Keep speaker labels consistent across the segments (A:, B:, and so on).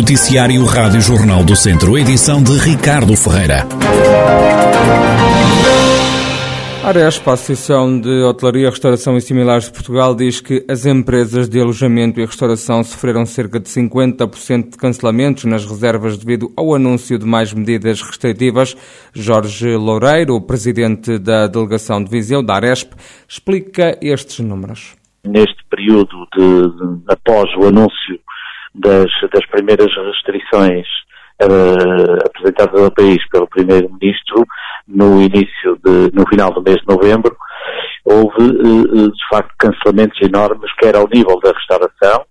A: Noticiário Rádio Jornal do Centro, edição de Ricardo Ferreira.
B: A Aresp, a Associação de Hotelaria, Restauração e Similares de Portugal, diz que as empresas de alojamento e restauração sofreram cerca de 50% de cancelamentos nas reservas devido ao anúncio de mais medidas restritivas. Jorge Loureiro, presidente da delegação de Viseu, da Aresp, explica estes números.
C: Neste período de, de após o anúncio das, das primeiras restrições uh, apresentadas ao país pelo Primeiro-Ministro no início de, no final do mês de novembro, houve uh, de facto cancelamentos enormes, quer ao nível da restauração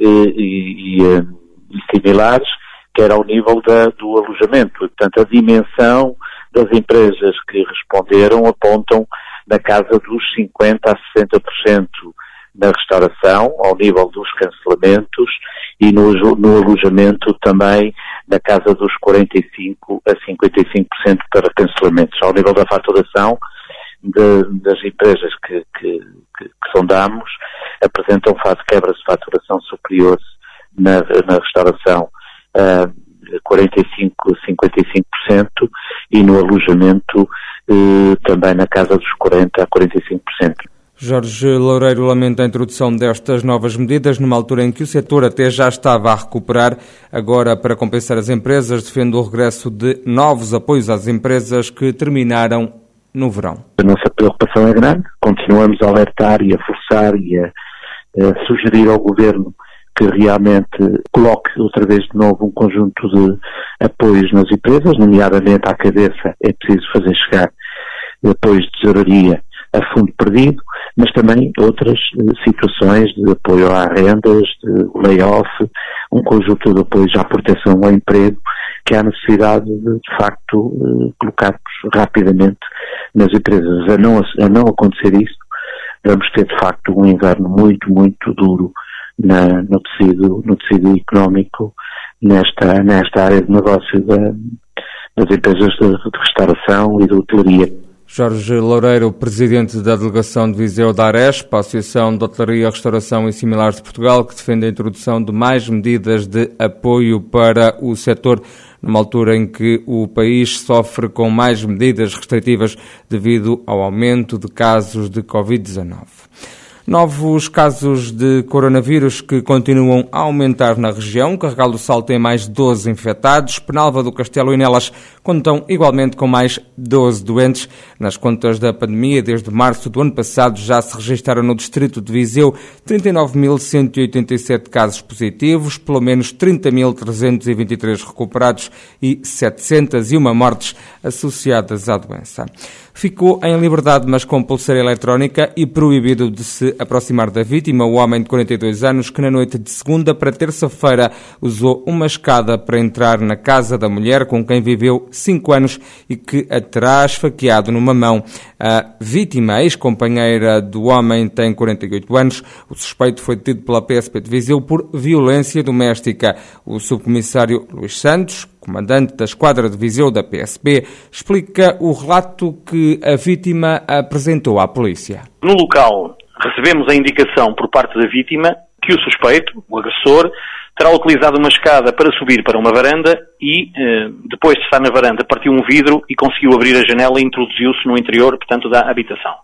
C: uh, e, e, similares, quer ao nível da, do alojamento. Portanto, a dimensão das empresas que responderam apontam na casa dos 50% a 60% na restauração, ao nível dos cancelamentos, e no, no alojamento também na casa dos 45% a 55% para cancelamentos. Ao nível da faturação de, das empresas que, que, que, que sondamos, apresentam quebras de faturação superiores na, na restauração a 45% a 55% e no alojamento eh, também na casa dos 40% a 45%.
B: Jorge Loureiro lamenta a introdução destas novas medidas numa altura em que o setor até já estava a recuperar. Agora, para compensar as empresas, defende o regresso de novos apoios às empresas que terminaram no verão.
C: A nossa preocupação é grande. Continuamos a alertar e a forçar e a, a sugerir ao Governo que realmente coloque outra vez de novo um conjunto de apoios nas empresas, nomeadamente à cabeça é preciso fazer chegar apoios de tesouraria a fundo perdido, mas também outras uh, situações de apoio a rendas, de layoff, um conjunto de apoios à proteção ao emprego, que há necessidade de, de facto, uh, colocarmos rapidamente nas empresas. A não, a não acontecer isso, vamos ter, de facto, um inverno muito, muito duro na, no, tecido, no tecido económico, nesta, nesta área de negócio da, das empresas de, de restauração e de hotelaria.
B: Jorge Loureiro, presidente da delegação de Viseu da Aresp, a Associação de Hotelaria, Restauração e Similares de Portugal, que defende a introdução de mais medidas de apoio para o setor, numa altura em que o país sofre com mais medidas restritivas devido ao aumento de casos de Covid-19. Novos casos de coronavírus que continuam a aumentar na região. Carregal do Sal tem mais 12 infectados. Penalva do Castelo e Nelas contam igualmente com mais 12 doentes. Nas contas da pandemia, desde março do ano passado, já se registraram no distrito de Viseu 39.187 casos positivos, pelo menos 30.323 recuperados e 701 mortes associadas à doença ficou em liberdade, mas com pulseira eletrónica e proibido de se aproximar da vítima, o homem de 42 anos que na noite de segunda para terça-feira usou uma escada para entrar na casa da mulher com quem viveu cinco anos e que a terá esfaqueado numa mão. A vítima, ex-companheira do homem, tem 48 anos. O suspeito foi detido pela PSP de Viseu por violência doméstica. O subcomissário Luís Santos, comandante da Esquadra de Viseu da PSP, explica o relato que a vítima apresentou à polícia.
D: No local, recebemos a indicação por parte da vítima que o suspeito, o agressor, terá utilizado uma escada para subir para uma varanda e, eh, depois de estar na varanda, partiu um vidro e conseguiu abrir a janela e introduziu-se no interior, portanto, da habitação.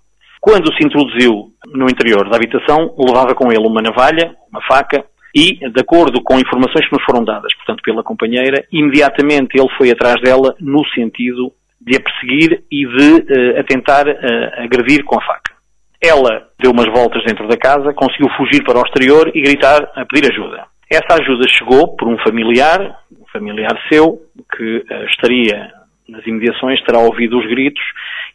D: Quando se introduziu no interior da habitação, levava com ele uma navalha, uma faca e, de acordo com informações que nos foram dadas, portanto, pela companheira, imediatamente ele foi atrás dela no sentido de a perseguir e de uh, a tentar uh, agredir com a faca. Ela deu umas voltas dentro da casa, conseguiu fugir para o exterior e gritar a pedir ajuda. Essa ajuda chegou por um familiar, um familiar seu, que uh, estaria nas imediações, terá ouvido os gritos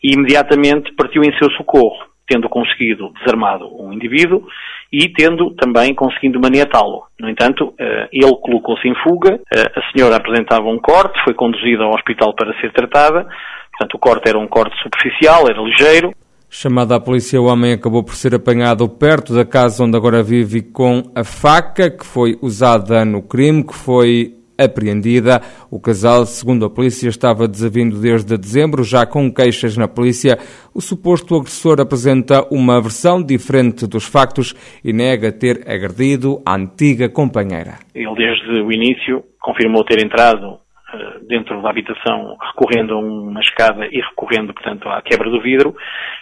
D: e imediatamente partiu em seu socorro, tendo conseguido desarmado um indivíduo e tendo também conseguido maniatá-lo. No entanto, eh, ele colocou-se em fuga, eh, a senhora apresentava um corte, foi conduzida ao hospital para ser tratada, portanto o corte era um corte superficial, era ligeiro,
B: Chamada à polícia, o homem acabou por ser apanhado perto da casa onde agora vive com a faca que foi usada no crime, que foi apreendida. O casal, segundo a polícia, estava desavindo desde dezembro, já com queixas na polícia. O suposto agressor apresenta uma versão diferente dos factos e nega ter agredido a antiga companheira.
D: Ele, desde o início, confirmou ter entrado eh, dentro da habitação recorrendo a uma escada e recorrendo, portanto, à quebra do vidro.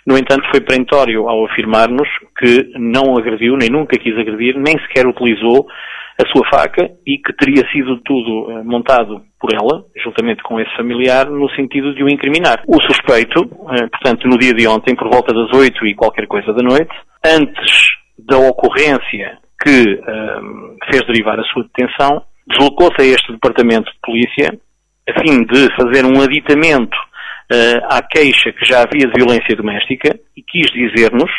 D: No entanto, foi perentório ao afirmar-nos que não agrediu, nem nunca quis agredir, nem sequer utilizou a sua faca e que teria sido tudo uh, montado por ela, juntamente com esse familiar, no sentido de o incriminar. O suspeito, uh, portanto, no dia de ontem, por volta das oito e qualquer coisa da noite, antes da ocorrência que uh, fez derivar a sua detenção, deslocou-se a este departamento de polícia a fim de fazer um aditamento à queixa que já havia de violência doméstica e quis dizer-nos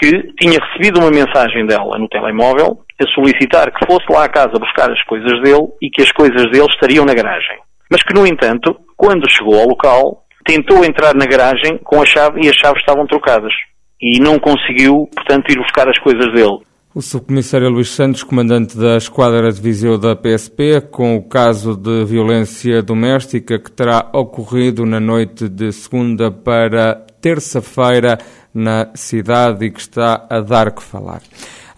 D: que tinha recebido uma mensagem dela no telemóvel a solicitar que fosse lá à casa buscar as coisas dele e que as coisas dele estariam na garagem. Mas que, no entanto, quando chegou ao local, tentou entrar na garagem com a chave e as chaves estavam trocadas. E não conseguiu, portanto, ir buscar as coisas dele.
B: O subcomissário Luís Santos, comandante da Esquadra de Viseu da PSP, com o caso de violência doméstica que terá ocorrido na noite de segunda para terça-feira na cidade e que está a dar que falar.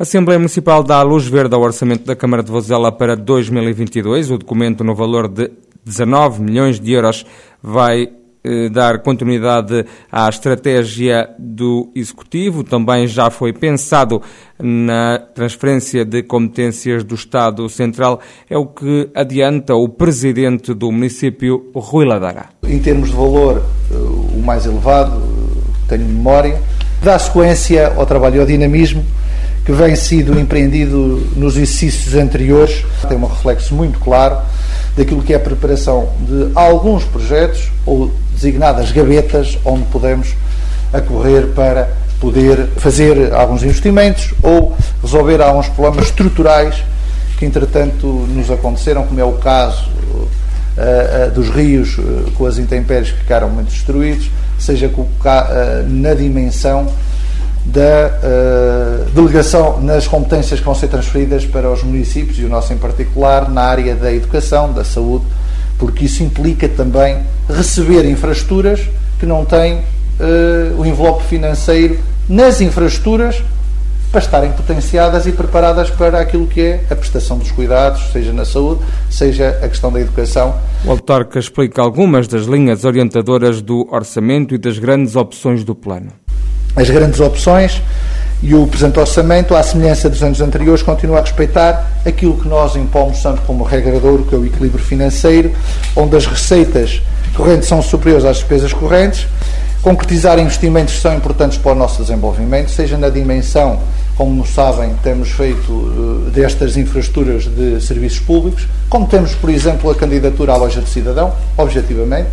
B: A Assembleia Municipal dá a luz verde ao orçamento da Câmara de Vozela para 2022. O documento, no valor de 19 milhões de euros, vai eh, dar continuidade à estratégia do Executivo. Também já foi pensado na transferência de competências do Estado Central. É o que adianta o Presidente do município, Rui Ladara.
E: Em termos de valor, eh, o mais elevado, eh, tenho memória, dá sequência ao trabalho e ao dinamismo que vem sido empreendido nos exercícios anteriores, tem um reflexo muito claro daquilo que é a preparação de alguns projetos ou designadas gavetas onde podemos acorrer para poder fazer alguns investimentos ou resolver alguns problemas estruturais que entretanto nos aconteceram, como é o caso uh, uh, dos rios uh, com as intempéries que ficaram muito destruídos, seja na dimensão da uh, delegação nas competências que vão ser transferidas para os municípios e o nosso em particular na área da educação, da saúde, porque isso implica também receber infraestruturas que não têm uh, o envelope financeiro nas infraestruturas para estarem potenciadas e preparadas para aquilo que é a prestação dos cuidados, seja na saúde, seja a questão da educação.
B: O autarca explica algumas das linhas orientadoras do orçamento e das grandes opções do plano
E: as grandes opções e o presente orçamento, à semelhança dos anos anteriores, continua a respeitar aquilo que nós impomos sempre como regrador, que é o equilíbrio financeiro, onde as receitas correntes são superiores às despesas correntes, concretizar investimentos que são importantes para o nosso desenvolvimento, seja na dimensão, como sabem, temos feito eh, destas infraestruturas de serviços públicos, como temos, por exemplo, a candidatura à loja de cidadão, objetivamente,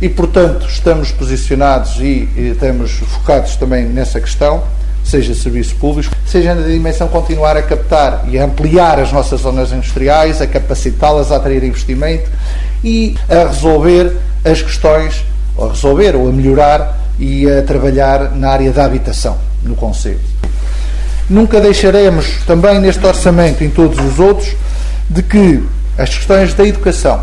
E: e, portanto, estamos posicionados e, e estamos focados também nessa questão, seja serviços públicos, seja na dimensão continuar a captar e a ampliar as nossas zonas industriais, a capacitá-las a atrair investimento e a resolver as questões, ou a resolver ou a melhorar e a trabalhar na área da habitação no Conselho. Nunca deixaremos também neste orçamento em todos os outros de que as questões da educação,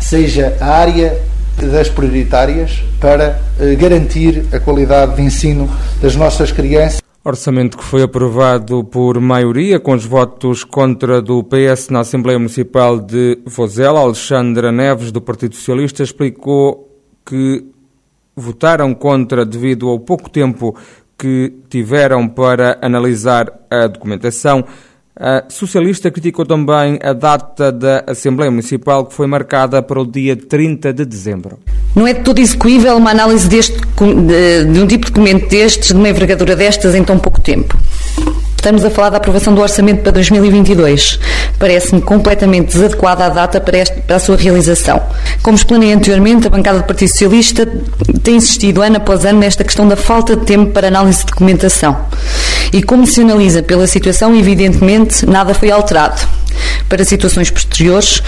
E: seja a área das prioritárias para eh, garantir a qualidade de ensino das nossas crianças.
B: Orçamento que foi aprovado por maioria, com os votos contra do PS na Assembleia Municipal de Vozela. Alexandra Neves, do Partido Socialista, explicou que votaram contra devido ao pouco tempo que tiveram para analisar a documentação. A socialista criticou também a data da Assembleia Municipal, que foi marcada para o dia 30 de dezembro.
F: Não é de todo execuível uma análise deste, de, de um tipo de documento destes, de uma envergadura destas, em tão pouco tempo. Estamos a falar da aprovação do orçamento para 2022. Parece-me completamente desadequada a data para, este, para, a sua realização. Como explanei anteriormente, a bancada do Partido Socialista tem insistido ano após ano nesta questão da falta de tempo para análise de documentação. E como se analisa pela situação, evidentemente, nada foi alterado para situações posteriores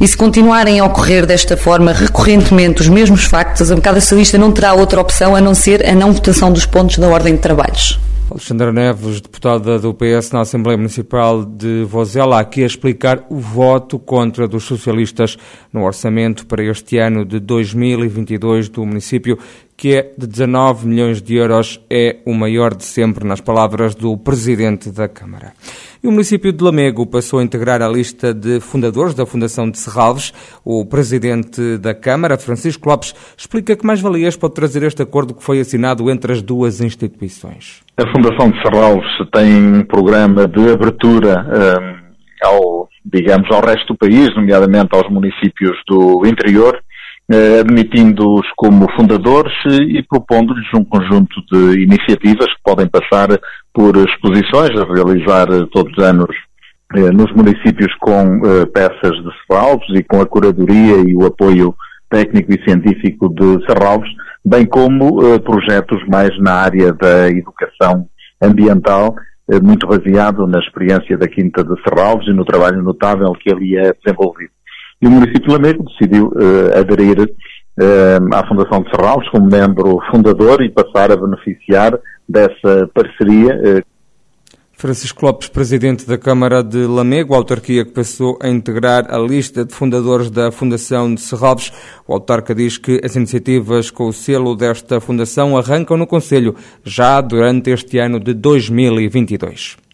F: e se continuarem a ocorrer desta forma recorrentemente os mesmos factos, a bancada socialista não terá outra opção a não ser a não votação dos pontos da ordem de trabalhos.
B: Alexandra Neves, deputada do PS na Assembleia Municipal de Vozela, aqui a explicar o voto contra dos socialistas no orçamento para este ano de 2022 do município, que é de 19 milhões de euros, é o maior de sempre, nas palavras do Presidente da Câmara. E o município de Lamego passou a integrar a lista de fundadores da Fundação de Serralves. O Presidente da Câmara, Francisco Lopes, explica que mais-valias pode trazer este acordo que foi assinado entre as duas instituições.
G: A Fundação de Serralves tem um programa de abertura um, ao, digamos, ao resto do país, nomeadamente aos municípios do interior, eh, admitindo-os como fundadores e propondo-lhes um conjunto de iniciativas que podem passar por exposições a realizar todos os anos eh, nos municípios com eh, peças de Serralves e com a curadoria e o apoio técnico e científico de Serralves, bem como projetos mais na área da educação ambiental, muito baseado na experiência da Quinta de Serralves e no trabalho notável que ali é desenvolvido. E o município Lamego decidiu uh, aderir uh, à Fundação de Serralves como membro fundador e passar a beneficiar dessa parceria. Uh.
B: Francisco Lopes, presidente da Câmara de Lamego, autarquia que passou a integrar a lista de fundadores da Fundação de Serralves. O autarca diz que as iniciativas com o selo desta fundação arrancam no Conselho já durante este ano de 2022.